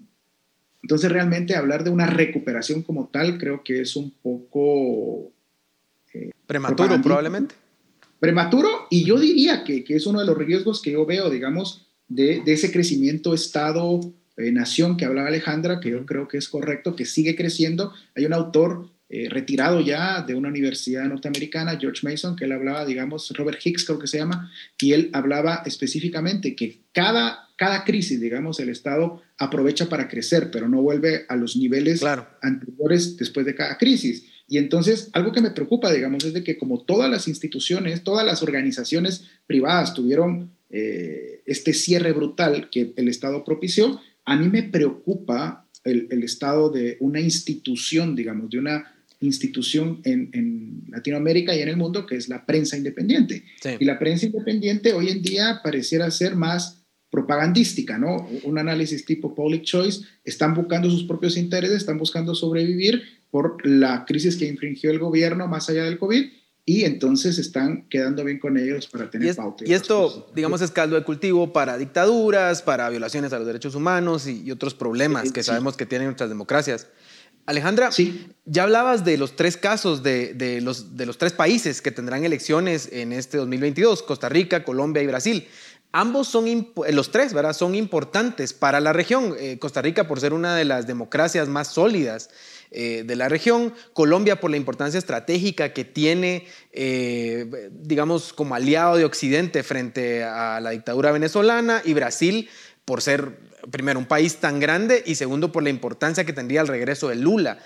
entonces realmente hablar de una recuperación como tal creo que es un poco... Eh, Prematuro probablemente. Prematuro y yo diría que, que es uno de los riesgos que yo veo, digamos, de, ese crecimiento Estado-nación eh, que hablaba Alejandra, que yo creo que es correcto, que sigue creciendo. Hay un autor eh, retirado ya de una universidad norteamericana, George Mason, que él hablaba, digamos, Robert Hicks creo que se llama, y él hablaba específicamente que cada, cada crisis, digamos, el Estado aprovecha para crecer, pero no vuelve a los niveles anteriores después de cada crisis. Y entonces, algo que me preocupa, digamos, es de que como todas las instituciones, todas las organizaciones privadas tuvieron eh, este cierre brutal que el Estado propició, a mí me preocupa el, estado de una institución, digamos, de una institución en, Latinoamérica y en el mundo, que es la prensa independiente. Y la prensa independiente hoy en día pareciera ser más propagandística, ¿no? Un análisis tipo public choice, están buscando sus propios intereses, están buscando sobrevivir por la crisis que infringió el gobierno más allá del COVID y entonces están quedando bien con ellos para tener pauta. Y, esto, digamos, es caldo de cultivo para dictaduras, para violaciones a los derechos humanos y, otros problemas que sabemos que tienen nuestras democracias. Alejandra, sí. ya hablabas de los tres casos de, de, los, de los tres países que tendrán elecciones en este 2022, Costa Rica, Colombia y Brasil. Ambos son, los tres, ¿verdad? Son importantes para la región. Eh, Costa Rica por ser una de las democracias más sólidas eh, de la región, Colombia por la importancia estratégica que tiene, eh, digamos, como aliado de Occidente frente a la dictadura venezolana, y Brasil por ser, primero, un país tan grande y segundo, por la importancia que tendría el regreso de Lula.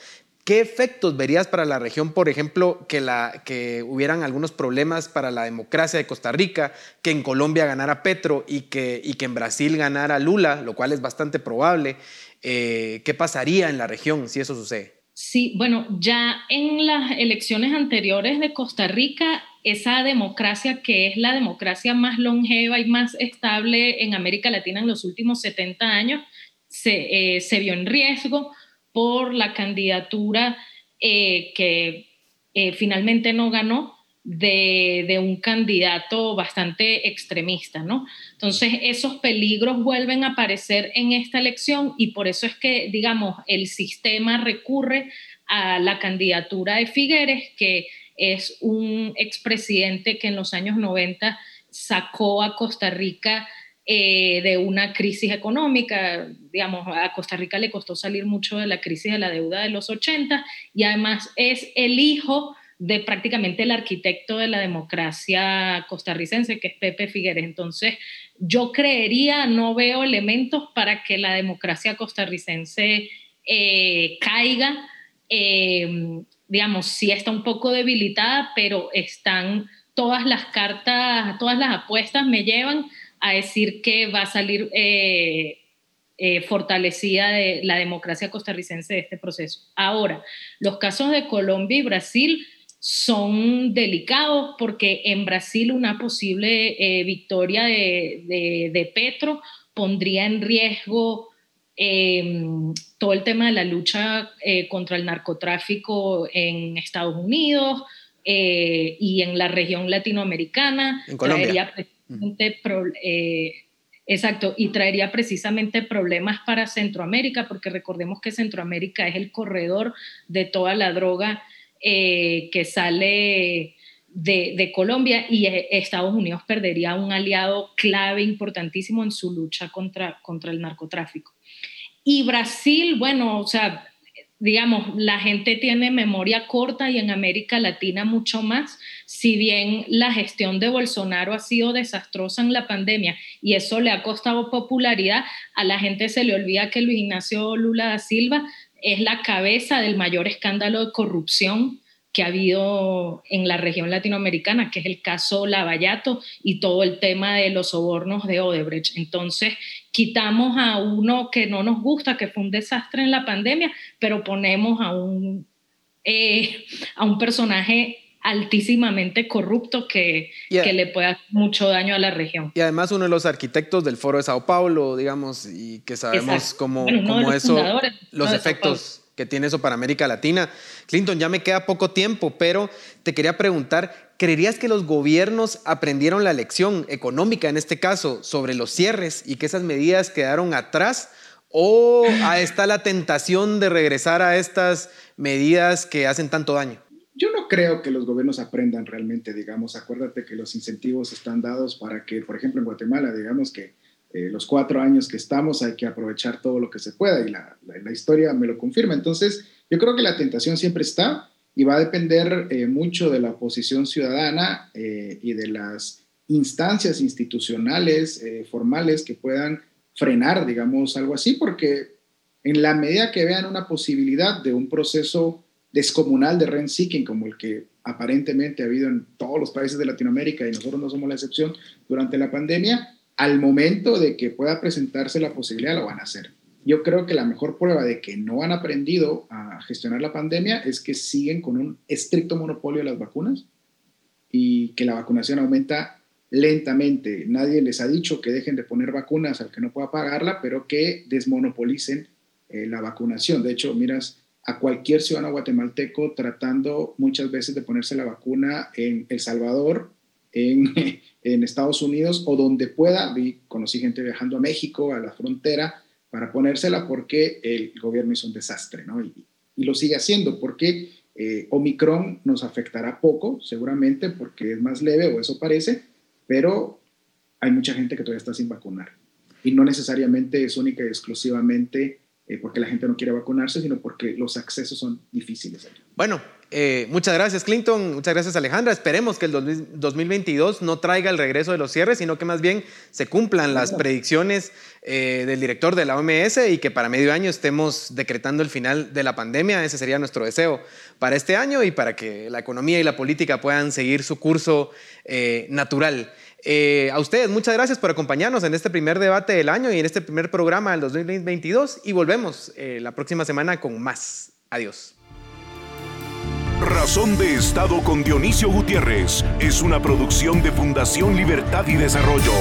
¿Qué efectos verías para la región, por ejemplo, que, la, que hubieran algunos problemas para la democracia de Costa Rica, que en Colombia ganara Petro y que, y que en Brasil ganara Lula, lo cual es bastante probable? Eh, ¿Qué pasaría en la región si eso sucede? Sí, bueno, ya en las elecciones anteriores de Costa Rica esa democracia que es la democracia más longeva y más estable en América Latina en los últimos 70 años, se, eh, vio en riesgo por la candidatura eh, que eh, finalmente no ganó de, un candidato bastante extremista, ¿no? Entonces, esos peligros vuelven a aparecer en esta elección y por eso es que, digamos, el sistema recurre a la candidatura de Figueres, que es un expresidente que en los años 90 sacó a Costa Rica eh, de una crisis económica. Digamos, a Costa Rica le costó salir mucho de la crisis de la deuda de los 80 y además es el hijo de prácticamente el arquitecto de la democracia costarricense, que es Pepe Figueres. Entonces, yo creería, no veo elementos para que la democracia costarricense eh, caiga. Eh, digamos, sí está un poco debilitada, pero están todas las cartas, todas las apuestas me llevan a decir que va a salir eh, fortalecida de la democracia costarricense de este proceso. Ahora, los casos de Colombia y Brasil son delicados porque en Brasil una posible eh, victoria de, Petro pondría en riesgo em, todo el tema de la lucha eh, contra el narcotráfico en Estados Unidos eh, y en la región latinoamericana. En Colombia. exacto, y traería precisamente problemas para Centroamérica, porque recordemos que Centroamérica es el corredor de toda la droga eh, que sale de, Colombia y eh, Estados Unidos perdería un aliado clave importantísimo en su lucha contra, contra el narcotráfico. Y Brasil, bueno, o sea, digamos, la gente tiene memoria corta y en América Latina mucho más, si bien la gestión de Bolsonaro ha sido desastrosa en la pandemia y eso le ha costado popularidad, a la gente se le olvida que Luis Ignacio Lula da Silva es la cabeza del mayor escándalo de corrupción que ha habido en la región latinoamericana, que es el caso Lavallato y todo el tema de los sobornos de Odebrecht. Entonces, quitamos a uno que no nos gusta, que fue un desastre en la pandemia, pero ponemos a un, eh, a un personaje altísimamente corrupto que, que le puede hacer mucho daño a la región. Y además uno de los arquitectos del Foro de Sao Paulo, digamos, y que sabemos cómo, cómo eso, los efectos que tiene eso para América Latina. Clinton, ya me queda poco tiempo, pero te quería preguntar, ¿creerías que los gobiernos aprendieron la lección económica, en este caso, sobre los cierres y que esas medidas quedaron atrás? ¿O está la tentación de regresar a estas medidas que hacen tanto daño? Yo no creo que los gobiernos aprendan realmente, digamos, acuérdate que los incentivos están dados para que, por ejemplo, en Guatemala, digamos que eh, los cuatro años que estamos hay que aprovechar todo lo que se pueda y la, la, historia me lo confirma. Entonces, yo creo que la tentación siempre está y va a depender eh, mucho de la posición ciudadana eh, y de las instancias institucionales, formales que puedan frenar, digamos, algo así, porque en la medida que vean una posibilidad de un proceso descomunal de rent seeking como el que aparentemente ha habido en todos los países de Latinoamérica y nosotros no somos la excepción durante la pandemia, al momento de que pueda presentarse la posibilidad lo van a hacer. Yo creo que la mejor prueba de que no han aprendido a gestionar la pandemia es que siguen con un estricto monopolio de las vacunas y que la vacunación aumenta lentamente. Nadie les ha dicho que dejen de poner vacunas al que no pueda pagarla, pero que desmonopolicen eh, la vacunación. De hecho, miras a cualquier ciudadano guatemalteco tratando muchas veces de ponerse la vacuna en El Salvador, en, Estados Unidos o donde pueda. Vi, conocí gente viajando a México, a la frontera, para ponérsela porque el gobierno hizo un desastre, ¿no? Y, y lo sigue haciendo porque eh, Omicron nos afectará poco, seguramente, porque es más leve o eso parece, pero hay mucha gente que todavía está sin vacunar. Y no necesariamente es única y exclusivamente eh, porque la gente no quiere vacunarse, sino porque los accesos son difíciles. Bueno, eh, muchas gracias Clinton, muchas gracias Alejandra. Esperemos que el 2022 no traiga el regreso de los cierres, sino que más bien se cumplan las predicciones eh, del director de la OMS y que para medio año estemos decretando el final de la pandemia. Ese sería nuestro deseo para este año y para que la economía y la política puedan seguir su curso natural. Eh, a ustedes, muchas gracias por acompañarnos en este primer debate del año y en este primer programa del 2022 y volvemos eh, la próxima semana con más. Adiós. Razón de Estado con Dionisio Gutiérrez es una producción de Fundación Libertad y Desarrollo.